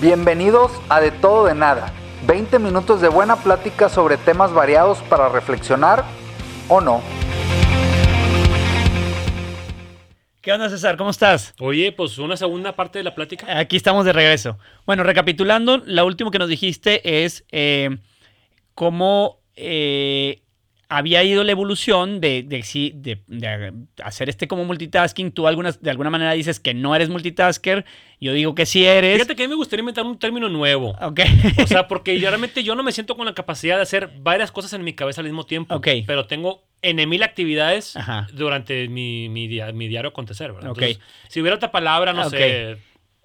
Bienvenidos a De Todo de Nada. 20 minutos de buena plática sobre temas variados para reflexionar o no. ¿Qué onda, César? ¿Cómo estás? Oye, pues una segunda parte de la plática. Aquí estamos de regreso. Bueno, recapitulando, lo último que nos dijiste es eh, cómo eh, había ido la evolución de, de, de- de hacer este como multitasking. Tú algunas, de alguna manera dices que no eres multitasker. Yo digo que sí eres. Fíjate que a mí me gustaría inventar un término nuevo. Ok. O sea, porque yo realmente yo no me siento con la capacidad de hacer varias cosas en mi cabeza al mismo tiempo. Ok. Pero tengo N mil actividades Ajá. durante mi, mi, dia- mi diario acontecer, ¿verdad? Ok. Entonces, si hubiera otra palabra, no Ok. sé,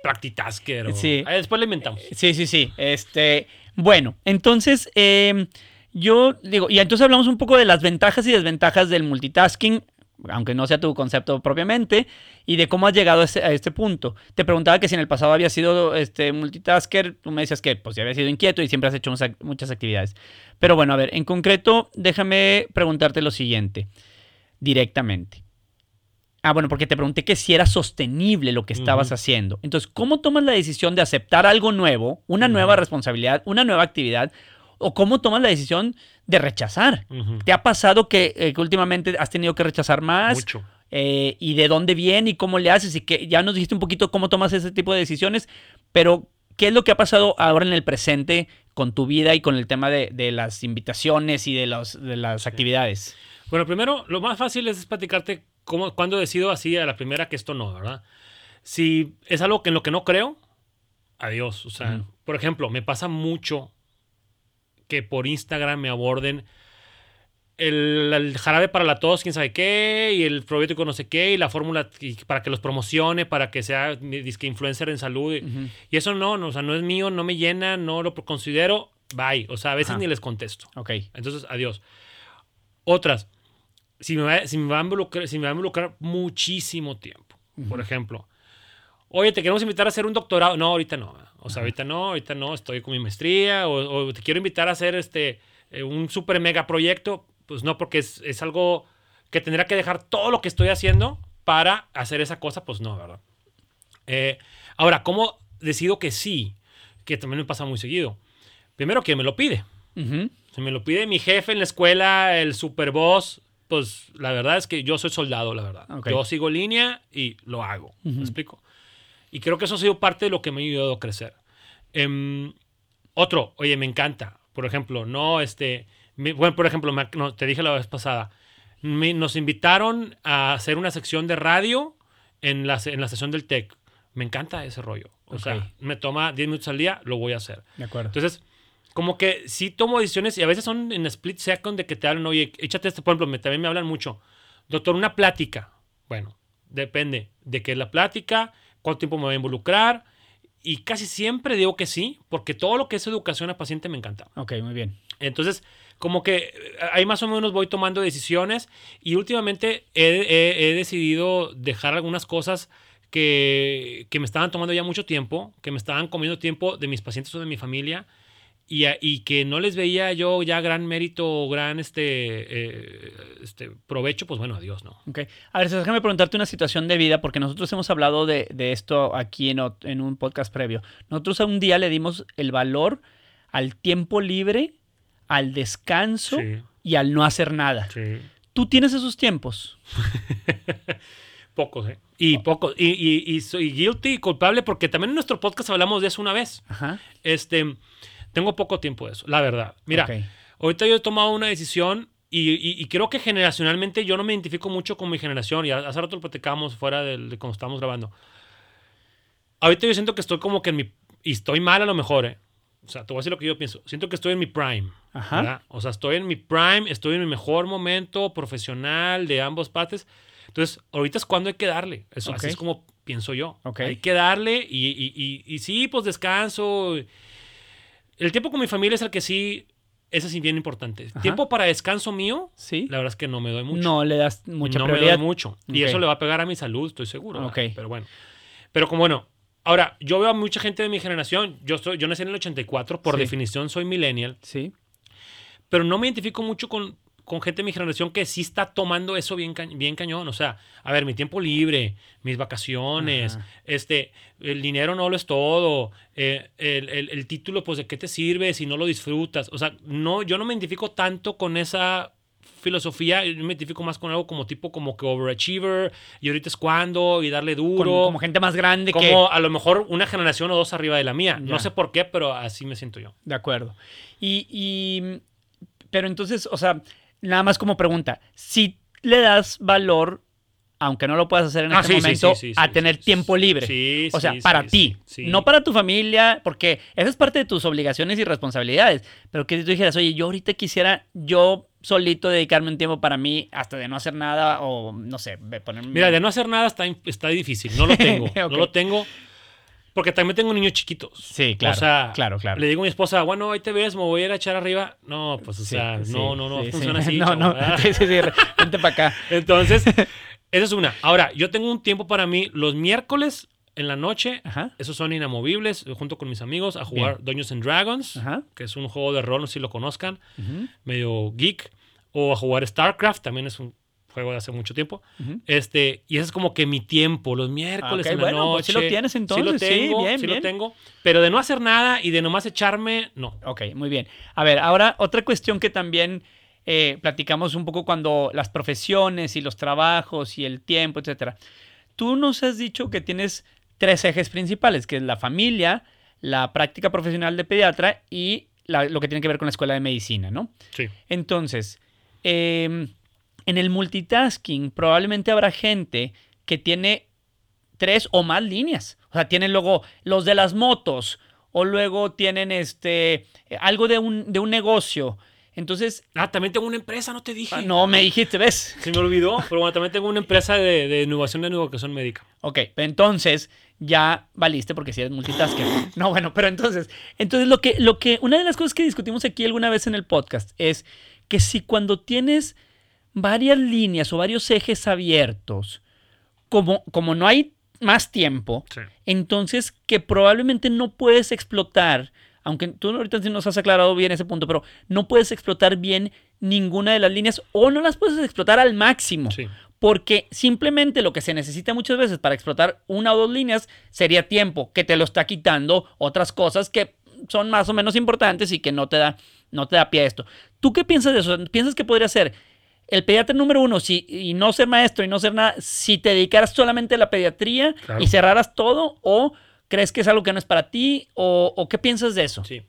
practitasker o... Sí. Ahí después la inventamos. Sí, sí, sí. Este, bueno, entonces, eh, yo digo, y entonces hablamos un poco de las ventajas y desventajas del multitasking, aunque no sea tu concepto propiamente, y de cómo has llegado a, este punto. Te preguntaba que si en el pasado había sido este, multitasker, tú me decías que pues ya había sido inquieto y siempre has hecho muchas- actividades. Pero bueno, a ver, en concreto, déjame preguntarte lo siguiente, directamente. Ah, bueno, porque te pregunté que si era sostenible lo que estabas haciendo. Entonces, ¿cómo tomas la decisión de aceptar algo nuevo, una nueva responsabilidad, una nueva actividad? ¿O cómo tomas la decisión de rechazar? Ujú. ¿Te ha pasado que, eh, que últimamente has tenido que rechazar más? Mucho. Eh, ¿Y de dónde viene y cómo le haces? Y que ya nos dijiste un poquito cómo tomas ese tipo de decisiones, pero ¿qué es lo que ha pasado ahora en el presente con tu vida y con el tema de, de las invitaciones y de, los, de las actividades? Bueno, primero, lo más fácil es platicarte cómo, cuando decido así a la primera que esto no, ¿verdad? Si es algo que en lo que no creo, adiós. O sea, Ujú. por ejemplo, me pasa mucho que por Instagram me aborden el, el jarabe para la tos, quién sabe qué, y el probiótico no sé qué, y la fórmula para que los promocione, para que sea disque influencer en salud. Y, eso no, no, o sea, no es mío, no me llena, no lo considero, bye. O sea, a veces Ajá. ni les contesto. Ok. Entonces, adiós. Otras, si me va, si me va, a, involucrar, si me va a involucrar muchísimo tiempo. Por ejemplo, oye, te queremos invitar a hacer un doctorado. No, ahorita no. O sea, ahorita no, ahorita no, estoy con mi maestría. O, o te quiero invitar a hacer este, eh, un super mega proyecto. Pues no, porque es, es algo que tendría que dejar todo lo que estoy haciendo para hacer esa cosa. Pues no, ¿verdad? Eh, ahora, ¿cómo decido que sí? Que también me pasa muy seguido. Primero, que me lo pide. Ujú. Si me lo pide mi jefe en la escuela, el super boss, pues la verdad es que yo soy soldado, la verdad. Ok. Yo sigo línea y lo hago. Ujú. ¿Me explico? Y creo que eso ha sido parte de lo que me ha ayudado a crecer. Em, otro, oye, me encanta. Por ejemplo, no, este. me- bueno, por ejemplo, me- no, te dije la vez pasada. me- nos invitaron a hacer una sección de radio en la, en la sesión del TEC. Me encanta ese rollo. O Ok. sea, me toma 10 minutos al día, lo voy a hacer. De acuerdo. Entonces, como que sí tomo decisiones y a veces son en split second de que te hablan, oye, échate este, por ejemplo, me, también me hablan mucho. Doctor, una plática. Bueno, depende de qué es la plática, cuánto tiempo me voy a involucrar. Y casi siempre digo que sí, porque todo lo que es educación a paciente me encanta. ok, muy bien. Entonces, como que eh, ahí más o menos voy tomando decisiones y últimamente he, he- he decidido dejar algunas cosas que, que me estaban tomando ya mucho tiempo, que me estaban comiendo tiempo de mis pacientes o de mi familia y, que no les veía yo ya gran mérito o gran este, eh, este provecho, pues bueno, adiós, ¿no? Ok. A ver, déjame preguntarte una situación de vida, porque nosotros hemos hablado de, de esto aquí en, un podcast previo. Nosotros a un día le dimos el valor al tiempo libre, al descanso Sí. y al no hacer nada. Sí. ¿Tú tienes esos tiempos? Pocos, ¿eh? Y pocos. Y, y- y soy guilty y culpable porque también en nuestro podcast hablamos de eso una vez. Ajá. Este, tengo poco tiempo de eso, la verdad. Mira, Ok. ahorita yo he tomado una decisión y, y- y creo que generacionalmente yo no me identifico mucho con mi generación. Y hace rato lo platicábamos fuera del- de, cuando estábamos grabando. Ahorita yo siento que estoy como que en mi... Y estoy mal a lo mejor, ¿eh? O sea, te voy a decir lo que yo pienso. Siento que estoy en mi prime. Ajá. ¿verdad? O sea, estoy en mi prime, estoy en mi mejor momento profesional de ambos partes. Entonces, ahorita es cuando hay que darle. Eso, Ok. Así es como pienso yo. Ok. Hay que darle y, y- y- y sí, pues descanso. El tiempo con mi familia es el que sí, ese sí bien importante. Ajá. Tiempo para descanso mío, ¿Sí? la verdad es que no me doy mucho. No le das mucha no prioridad. me doy mucho. Y eso le va a pegar a mi salud, estoy seguro. ¿verdad? Ok. Pero bueno. Pero como bueno, ahora, yo veo a mucha gente de mi generación. Yo, soy, yo nací en el 84, por Sí. definición soy millennial. Sí. Pero no me identifico mucho con, con gente de mi generación que sí está tomando eso bien, bien cañón. O sea, a ver, mi tiempo libre, mis vacaciones, este, el dinero no lo es todo, eh, el, el, título, pues, ¿de qué te sirve si no lo disfrutas? O sea, no, yo no me identifico tanto con esa filosofía, yo me identifico más con algo como tipo como que overachiever y ahorita es cuando y darle duro. Como, gente más grande como que... a lo mejor una generación o dos arriba de la mía. No sé por qué, pero así me siento yo. De acuerdo. Y, y, pero entonces, o sea, nada más como pregunta, si le das valor aunque no lo puedas hacer en ah, este momento, a tener tiempo libre. o sea, para ti, no para tu familia, porque esa es parte de tus obligaciones y responsabilidades. Pero que tú dijeras, oye, yo ahorita quisiera yo solito dedicarme un tiempo para mí, hasta de no hacer nada, o no sé, ponerme... Mira, de no hacer nada está, está difícil, no lo tengo, no lo tengo. Porque también tengo niños chiquitos. Sí, claro. O sea, claro, claro. Le digo a mi esposa, bueno, ahí te ves, me voy a ir a echar arriba. No, pues, o sea, no, no, no, funciona así. No, no, sí, sí, sí, vente para acá. Entonces, esa es una. Ahora, yo tengo un tiempo para mí los miércoles en la noche. Esos son inamovibles, junto con mis amigos, a jugar Dungeons and Dragons, que es un juego de rol, no sé si lo conozcan, medio geek. O a jugar StarCraft, también es un juego de hace mucho tiempo. este, y ese es como que mi tiempo, los miércoles en la bueno, noche. Pues lo tienes entonces. Sí lo tengo, sí, bien, sí lo tengo. Pero de no hacer nada y de nomás echarme, no. Ok, muy bien. A ver, ahora otra cuestión que también eh, platicamos un poco cuando las profesiones y los trabajos y el tiempo, etcétera. Tú nos has dicho que tienes tres ejes principales, que es la familia, la práctica profesional de pediatra y lo que tiene que ver con la escuela de medicina, ¿no? Sí. Entonces, eh, en el multitasking probablemente habrá gente que tiene tres o más líneas. O sea, tienen luego los de las motos o luego tienen este algo de un, de un negocio. Entonces. Ah, también tengo una empresa, no te dije. Ah, no, me dijiste, ¿ves? Se me olvidó, pero bueno, también tengo una empresa de, de innovación de educación médica. Ok, entonces ya valiste porque si eres multitasker. No, bueno, pero entonces, entonces lo que, lo que, una de las cosas que discutimos aquí alguna vez en el podcast es que si cuando tienes varias líneas o varios ejes abiertos, como, como no hay más tiempo, entonces que probablemente no puedes explotar, aunque tú ahorita nos has aclarado bien ese punto, pero no puedes explotar bien ninguna de las líneas o no las puedes explotar al máximo. Porque simplemente lo que se necesita muchas veces para explotar una o dos líneas sería tiempo, que te lo está quitando otras cosas que son más o menos importantes y que no te da, no te da pie a esto. ¿Tú qué piensas de eso? ¿Piensas que podría ser el pediatra número uno, si, y no ser maestro y no ser nada, si te dedicaras solamente a la pediatría y cerraras todo, o crees que es algo que no es para ti, o, qué piensas de eso? Sí.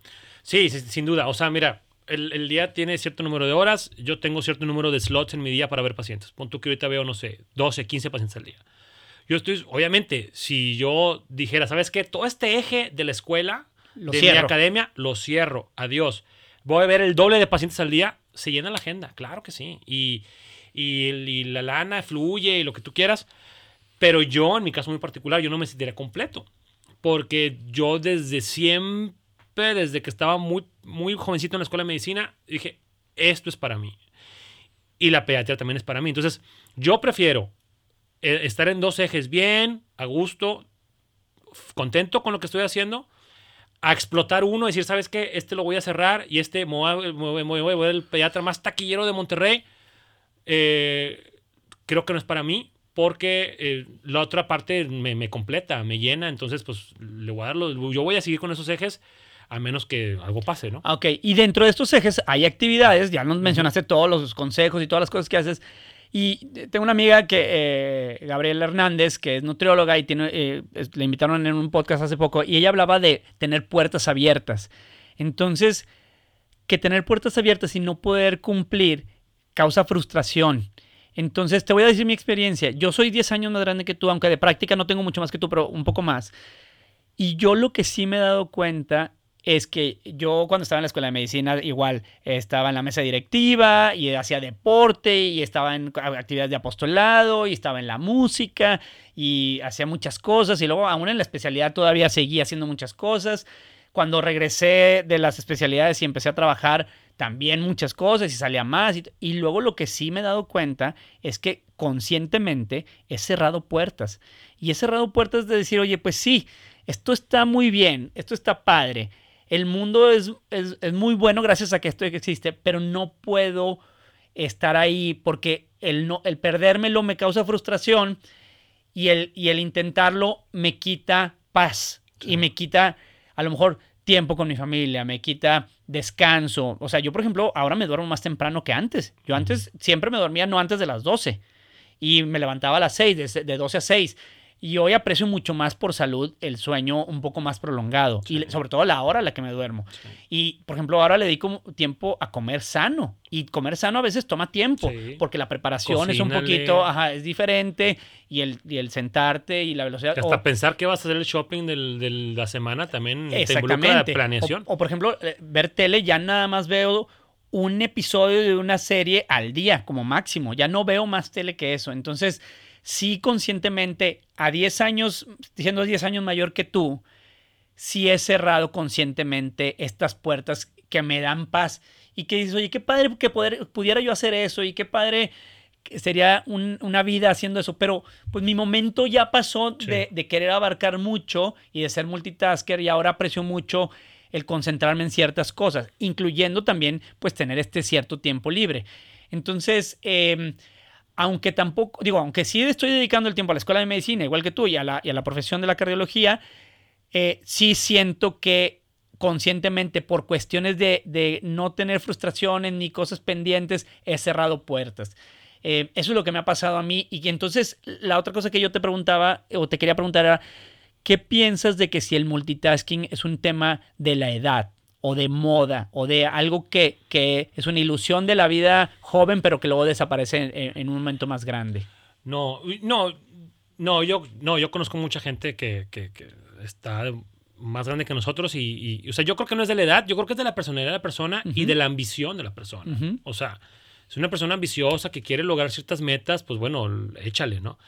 sí, sin duda. O sea, mira, el, día tiene cierto número de horas, yo tengo cierto número de slots en mi día para ver pacientes. Punto que ahorita veo, no sé, 12, 15 pacientes al día. Yo estoy, obviamente, si yo dijera, ¿sabes qué? Todo este eje de la escuela, de mi academia, lo cierro. Adiós. Voy a ver el doble de pacientes al día se llena la agenda, claro que sí. Y, y, la lana fluye y lo que tú quieras. Pero yo, en mi caso muy particular, yo no me sentiría completo. Porque yo desde siempre, desde que estaba muy, muy jovencito en la escuela de medicina, dije, esto es para mí. Y la pediatría también es para mí. Entonces, yo prefiero eh, estar en dos ejes bien, a gusto, contento con lo que estoy haciendo, a explotar uno, decir, ¿sabes qué? Este lo voy a cerrar y este me voy a, el pediatra más taquillero de Monterrey. Eh, creo que no es para mí porque eh, la otra parte me, completa, me llena, entonces pues le voy a darlo, yo voy a seguir con esos ejes a menos que algo pase, ¿no? Ok, y dentro de estos ejes hay actividades, ya nos mencionaste todos los consejos y todas las cosas que haces, y tengo una amiga que, eh, Gabriela Hernández, que es nutrióloga y tiene, eh, le invitaron en un podcast hace poco, y ella hablaba de tener puertas abiertas. Entonces, que tener puertas abiertas y no poder cumplir causa frustración. Entonces, te voy a decir mi experiencia. Yo soy 10 años más grande que tú, aunque de práctica no tengo mucho más que tú, pero un poco más. Y yo lo que sí me he dado cuenta es que yo cuando estaba en la escuela de medicina igual estaba en la mesa directiva y hacía deporte y estaba en actividades de apostolado y estaba en la música y hacía muchas cosas y luego aún en la especialidad todavía seguía haciendo muchas cosas. Cuando regresé de las especialidades y empecé a trabajar también muchas cosas y salía más y, y luego lo que sí me he dado cuenta es que conscientemente he cerrado puertas y he cerrado puertas de decir, oye, pues sí, esto está muy bien, esto está padre, el mundo es, es, muy bueno gracias a que esto existe, pero no puedo estar ahí porque el, no, el perdérmelo me causa frustración y el, y el intentarlo me quita paz y me quita a lo mejor tiempo con mi familia, me quita descanso. O sea, yo por ejemplo ahora me duermo más temprano que antes. Yo antes siempre me dormía no antes de las 12 y me levantaba a las 6, de, de 12 a 6. Y hoy aprecio mucho más por salud el sueño un poco más prolongado y sobre todo la hora a la que me duermo. Sí. Y por ejemplo, ahora le dedico tiempo a comer sano. Y comer sano a veces toma tiempo Sí. porque la preparación es un poquito, ajá, es diferente y el, y el sentarte y la velocidad. Hasta o- pensar que vas a hacer el shopping del- de la semana también te involucra la planeación. O, o, por ejemplo, eh, ver tele, ya nada más veo un episodio de una serie al día como máximo. Ya no veo más tele que eso. Entonces, sí conscientemente, a 10 años, siendo 10 años mayor que tú, sí he cerrado conscientemente estas puertas que me dan paz y que dices, oye, qué padre que poder, pudiera yo hacer eso y qué padre que sería un- una vida haciendo eso, pero pues mi momento ya pasó Sí. de, de querer abarcar mucho y de ser multitasker y ahora aprecio mucho el concentrarme en ciertas cosas, incluyendo también pues tener este cierto tiempo libre. Entonces, eh, aunque tampoco, digo, aunque sí estoy dedicando el tiempo a la escuela de medicina, igual que tú, y a la, a la profesión de la cardiología, eh, sí siento que conscientemente por cuestiones de, de no tener frustraciones ni cosas pendientes, he cerrado puertas. Eh, eso es lo que me ha pasado a mí. Y entonces la otra cosa que yo te preguntaba o te quería preguntar era, ¿qué piensas de que si el multitasking es un tema de la edad o de moda o de algo que, que es una ilusión de la vida joven pero que luego desaparece en, en un momento más grande? No, no, no, yo, no, yo conozco mucha gente que, que- que está más grande que nosotros y, y- o sea, yo creo que no es de la edad, yo creo que es de la personalidad de la persona y de la ambición de la persona. O sea, si una persona ambiciosa que quiere lograr ciertas metas, pues bueno, échale, ¿no?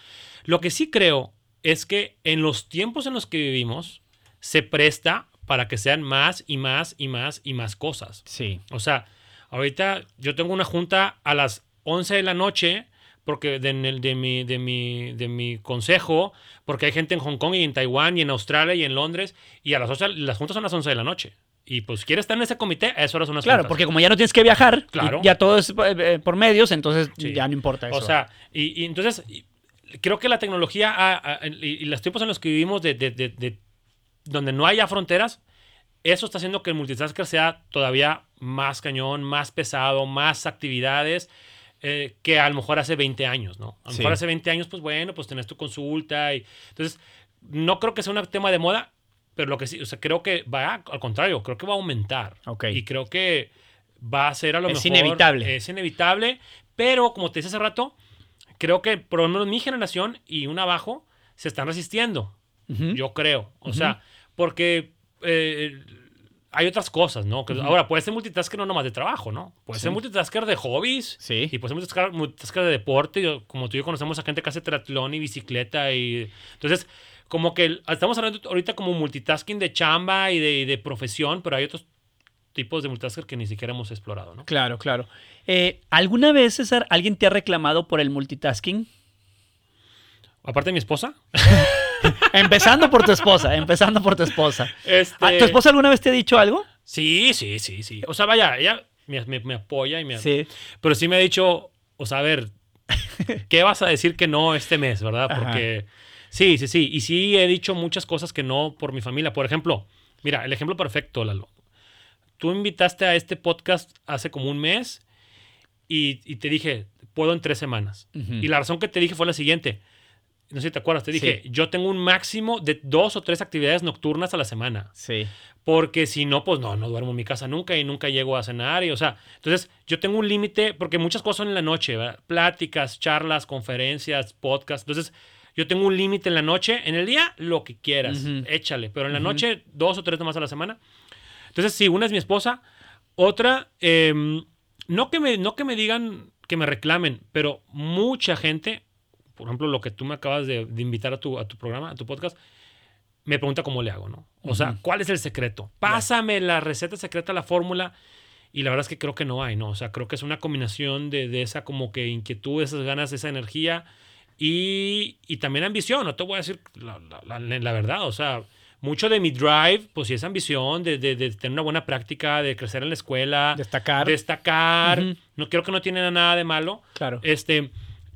Lo que sí creo es que en los tiempos en los que vivimos se presta para que sean más y más y más y más cosas. Sí. O sea, ahorita yo tengo una junta a las 11 de la noche porque de, el- de, mi, de, mi, de mi consejo, porque hay gente en Hong Kong y en Taiwán y en Australia y en Londres, y a las 8, las juntas son a las 11 de la noche. Y pues quieres estar en ese comité, a esas horas son las Claro, juntas. porque como ya no tienes que viajar, Claro. ya todo es eh, por medios, entonces Sí. ya no importa eso. O sea, y, y entonces y- creo que la tecnología ha- ha- y, y los tiempos en los que vivimos de, de- de- de- donde no haya fronteras, eso está haciendo que el multitasker sea todavía más cañón, más pesado, más actividades eh, que a lo mejor hace 20 años, ¿no? A lo Sí. mejor hace 20 años, pues bueno, pues tenés tu consulta y entonces no creo que sea un tema de moda, pero lo que sí, o sea, creo que va, al contrario, creo que va a aumentar. Ok. Y creo que va a ser a lo Es mejor... inevitable. Es inevitable, pero como te decía hace rato, creo que por lo menos mi generación y un abajo se están resistiendo. Yo creo. O sea, porque eh, hay otras cosas, ¿no? Que Ahora, puede ser multitasker no nomás de trabajo, ¿no? Puede Sí. ser multitasker de hobbies. Sí. Y puede ser multitasker, multitasker de deporte. Yo- como tú y yo conocemos a gente que hace triatlón y bicicleta. y Entonces, como que estamos hablando ahorita como multitasking de chamba y de, y de profesión, pero hay otros tipos de multitasker que ni siquiera hemos explorado, ¿no? Claro, claro. Eh, ¿Alguna vez, César, alguien te ha reclamado por el multitasking? Aparte de mi esposa. empezando por tu esposa, empezando por tu esposa. Este... Ah, ¿Tu esposa alguna vez te ha dicho algo? Sí, sí, sí, sí. O sea, vaya, ella me, me- me apoya y me... Sí. Pero sí me ha dicho, o sea, a ver, ¿qué vas a decir que no este mes, verdad? Ajá. Porque sí, sí, sí. Y sí he dicho muchas cosas que no por mi familia. Por ejemplo, mira, el ejemplo perfecto, Lalo. Tú invitaste a este podcast hace como un mes y, y te dije, puedo en tres semanas. Y la razón que te dije fue la siguiente. No sé si te acuerdas, te dije, Sí. yo tengo un máximo de dos o tres actividades nocturnas a la semana. Sí. Porque si no, pues no, no duermo en mi casa nunca y nunca llego a cenar. Y, o sea, entonces yo tengo un límite, porque muchas cosas son en la noche, ¿verdad? Pláticas, charlas, conferencias, podcasts. Entonces, yo tengo un límite en la noche. En el día, lo que quieras, Ujú. échale. Pero en la Ujú. noche, dos o tres nomás a la semana. Entonces, sí, una es mi esposa. Otra, em, no, que me, no que me digan, que me reclamen, pero mucha gente, por ejemplo, lo que tú me acabas de, de invitar a tu, a tu programa, a tu podcast, me pregunta cómo le hago, ¿no? O sea, Ujú. ¿cuál es el secreto? Pásame la receta secreta, la fórmula. Y la verdad es que creo que no hay, ¿no? O sea, creo que es una combinación de, de esa como que inquietud, esas ganas, esa energía y, y también ambición. No te voy a decir la, la- la- la verdad, o sea, mucho de mi drive, pues sí es ambición de, de- de tener una buena práctica, de crecer en la escuela, Destacar. destacar. Ujú. No creo que no tiene nada de malo. Claro. Este,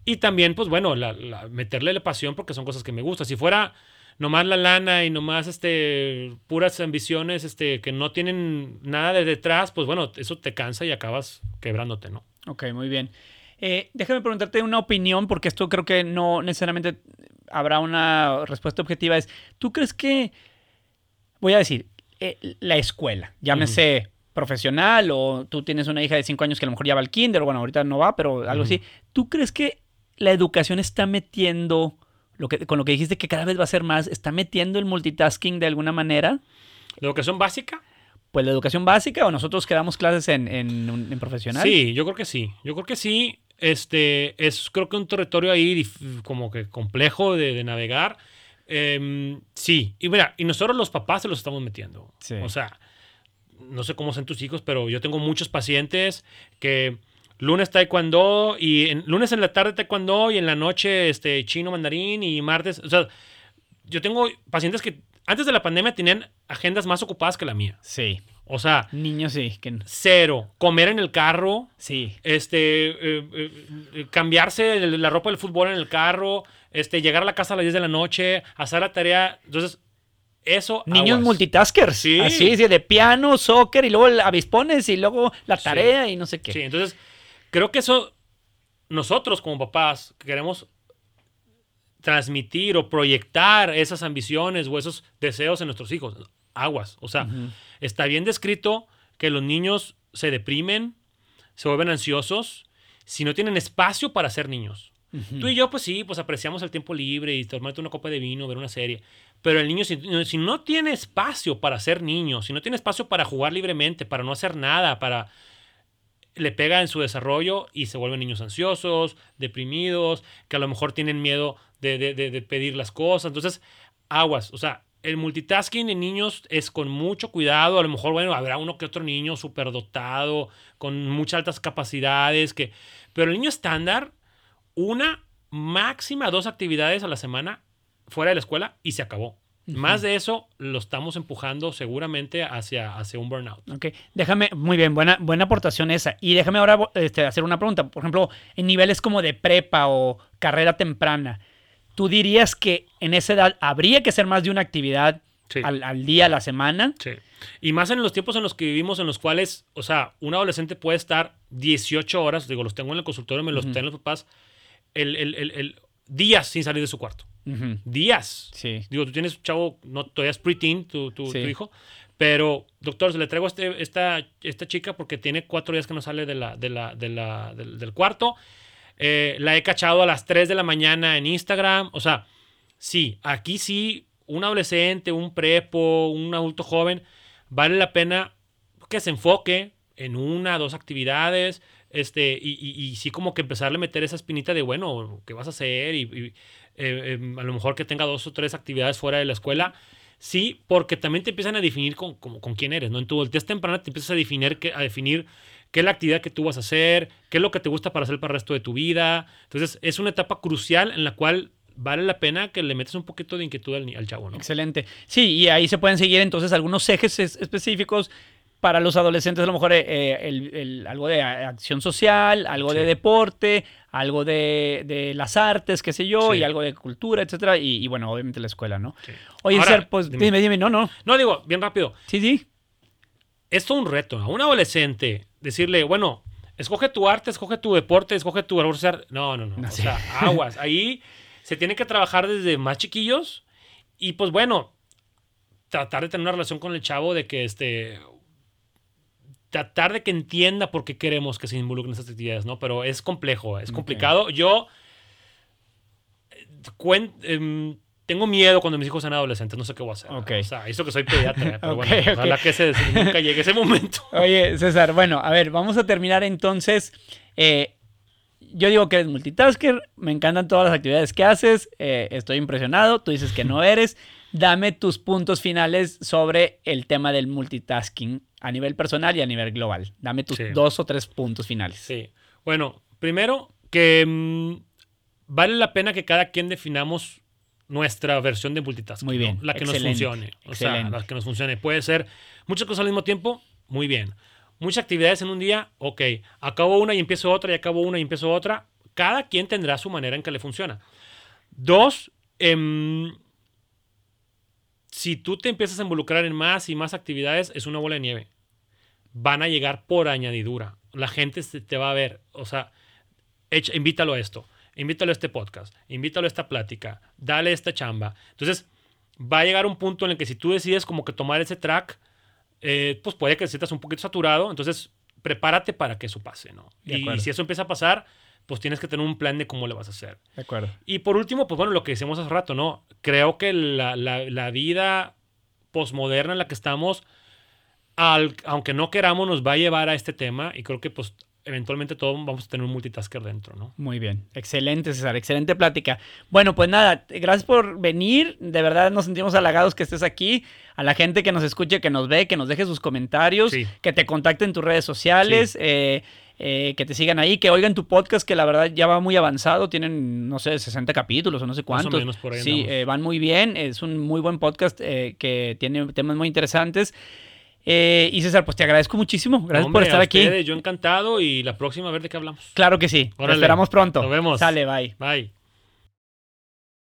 y también, pues bueno, la- la- meterle la pasión porque son cosas que me gustan. Si fuera nomás la lana y nomás este, puras ambiciones este, que no tienen nada de detrás, pues bueno, eso te cansa y acabas quebrándote, ¿no? Ok, muy bien. Eh, déjame preguntarte una opinión, porque esto creo que no necesariamente habrá una respuesta objetiva. Es, ¿tú crees que, voy a decir, eh, la escuela, llámese profesional o tú tienes una hija de 5 años que a lo mejor ya va al kinder, o bueno, ahorita no va, pero algo Ujú. así, ¿tú crees que la educación está metiendo, lo que, con lo que dijiste que cada vez va a ser más, está metiendo el multitasking de alguna manera? La educación básica, Pues la educación básica o nosotros que damos clases en, en, profesional. sí, yo creo que sí. Yo creo que sí. Este, es creo que un territorio ahí como que complejo de, de navegar. Em, sí, y mira, y nosotros los papás se los estamos metiendo. Sí. O sea, no sé cómo son tus hijos, pero yo tengo muchos pacientes que lunes taekwondo y en, lunes en la tarde taekwondo y en la noche este chino mandarín y martes, o sea, yo tengo pacientes que antes de la pandemia tenían agendas más ocupadas que la mía. Sí. O sea, Niños sí. Que... cero, comer en el carro, Sí. este, eh, eh, eh, cambiarse la ropa del fútbol en el carro, este, llegar a la casa a las 10 de la noche, hacer la tarea. Entonces, eso. Niños aguas. multitaskers. Sí. Así, sí, de piano, soccer y luego avispones y luego la Sí. tarea y no sé qué. Sí, entonces, creo que eso, nosotros como papás queremos transmitir o proyectar esas ambiciones o esos deseos en nuestros hijos. Aguas. O sea, está bien descrito que los niños se deprimen, se vuelven ansiosos, si no tienen espacio para ser niños. Tú y yo, pues sí, pues apreciamos el tiempo libre y tomarte una copa de vino, ver una serie. Pero el niño, si, si no tiene espacio para ser niño, si no tiene espacio para jugar libremente, para no hacer nada, para le pega en su desarrollo y se vuelven niños ansiosos, deprimidos, que a lo mejor tienen miedo de, de- de- pedir las cosas. Entonces, aguas. O sea, el multitasking en niños es con mucho cuidado. A lo mejor, bueno, habrá uno que otro niño superdotado, con muchas altas capacidades, que... Pero el niño estándar, una máxima dos actividades a la semana fuera de la escuela y se acabó. Más de eso lo estamos empujando seguramente hacia, hacia un burnout. Ok, déjame, muy bien, buena, buena aportación esa. Y déjame ahora este, hacer una pregunta. Por ejemplo, en niveles como de prepa o carrera temprana, ¿tú dirías que en esa edad habría que hacer más de una actividad Sí. al, al día, a la semana? Sí. Y más en los tiempos en los que vivimos, en los cuales, o sea, un adolescente puede estar 18 horas, digo, los tengo en el consultorio, me los Ujú. tienen los papás, el, el- el- el- días sin salir de su cuarto. Ujú, Días. Sí. Digo, tú tienes un chavo, no, todavía es preteen, tu, tu, Sí. tu hijo, pero, doctor, se le traigo a este, esta, esta chica porque tiene cuatro días que no sale de la, de la, de la- del, del cuarto. Eh, la he cachado a las 3 de la mañana en Instagram. O sea, sí, aquí sí, un adolescente, un prepo, un adulto joven, vale la pena que se enfoque en una, dos actividades, este, y, y- y sí como que empezarle a meter esa espinita de, bueno, ¿qué vas a hacer? Y, y, eh, eh, a lo mejor que tenga dos o tres actividades fuera de la escuela. Sí, porque también te empiezan a definir con, como- con quién eres, ¿no? En tu adultez temprana te empiezas a definir, qué, a definir qué es la actividad que tú vas a hacer, qué es lo que te gusta para hacer para el resto de tu vida. Entonces, es una etapa crucial en la cual vale la pena que le metas un poquito de inquietud al, al chavo. Excelente. Sí, y ahí se pueden seguir entonces algunos ejes es- específicos para los adolescentes, a lo mejor eh, eh, el- el- algo de acción social, algo de Sí. deporte, algo de, de las artes, qué sé yo, Sí. y algo de cultura, etcétera, y, y bueno, obviamente la escuela, ¿no? Sí. Oye, Ahora, Ser, pues dime. dime, dime, no, no. No, digo, bien rápido. Sí, sí. es todo un reto. A un adolescente decirle, bueno, escoge tu arte, escoge tu deporte, escoge tu valor social. No, no, no. No, o sea, aguas. Ahí se tiene que trabajar desde más chiquillos y pues bueno, tratar de tener una relación con el chavo de que este tratar de que entienda por qué queremos que se involucren en estas actividades, ¿no? Pero es complejo, es complicado. Yo eh, cuen- em, tengo miedo cuando mis hijos sean adolescentes, no sé qué voy a hacer. Ok. O sea, eso que soy pediatra, pero Ok, bueno, ojalá que ese, nunca llegue ese momento. Oye, César, bueno, a ver, vamos a terminar entonces. Eh, yo digo que eres multitasker, me encantan todas las actividades que haces, eh, estoy impresionado, tú dices que no eres. Dame tus puntos finales sobre el tema del multitasking a nivel personal y a nivel global. Dame tus Sí. dos o tres puntos finales. Sí. Bueno, primero que mm, vale la pena que cada quien definamos nuestra versión de multitasking. Muy bien, ¿no? La que excelente, nos funcione. O sea, excelente. la que nos funcione. Puede ser muchas cosas al mismo tiempo, muy bien. Muchas actividades en un día, ok. Acabo una y empiezo otra, y acabo una y empiezo otra. Cada quien tendrá su manera en que le funciona. Dos, em, si tú te empiezas a involucrar en más y más actividades, es una bola de nieve. Van a llegar por añadidura. La gente se te va a ver. O sea, echa- invítalo a esto, invítalo a este podcast, invítalo a esta plática, dale esta chamba. Entonces, va a llegar un punto en el que si tú decides como que tomar ese track, eh, pues puede que te sientas un poquito saturado. Entonces, prepárate para que eso pase, ¿no? Y, acuerdo. si eso empieza a pasar, pues tienes que tener un plan de cómo le vas a hacer. De acuerdo. Y por último, pues bueno, lo que decíamos hace rato, ¿no? Creo que la, la- la vida posmoderna en la que estamos, al- aunque no queramos, nos va a llevar a este tema y creo que pues eventualmente todos vamos a tener un multitasker dentro, ¿no? Muy bien, excelente César, excelente plática. Bueno, pues nada, gracias por venir, de verdad nos sentimos halagados que estés aquí, a la gente que nos escuche, que nos ve, que nos deje sus comentarios, Sí. que te contacten en tus redes sociales, eh, eh, que te sigan ahí, que oigan tu podcast que la verdad ya va muy avanzado, tienen, no sé, 60 capítulos o no sé Más o cuántos. menos por ahí sí, eh, van muy bien, es un muy buen podcast eh, que tiene temas muy interesantes. Eh, y César, pues te agradezco muchísimo, gracias Hombre, por estar a aquí. ustedes, Yo encantado y la próxima a ver de qué hablamos. Claro que sí, lo esperamos pronto. nos vemos. Sale, bye. Bye.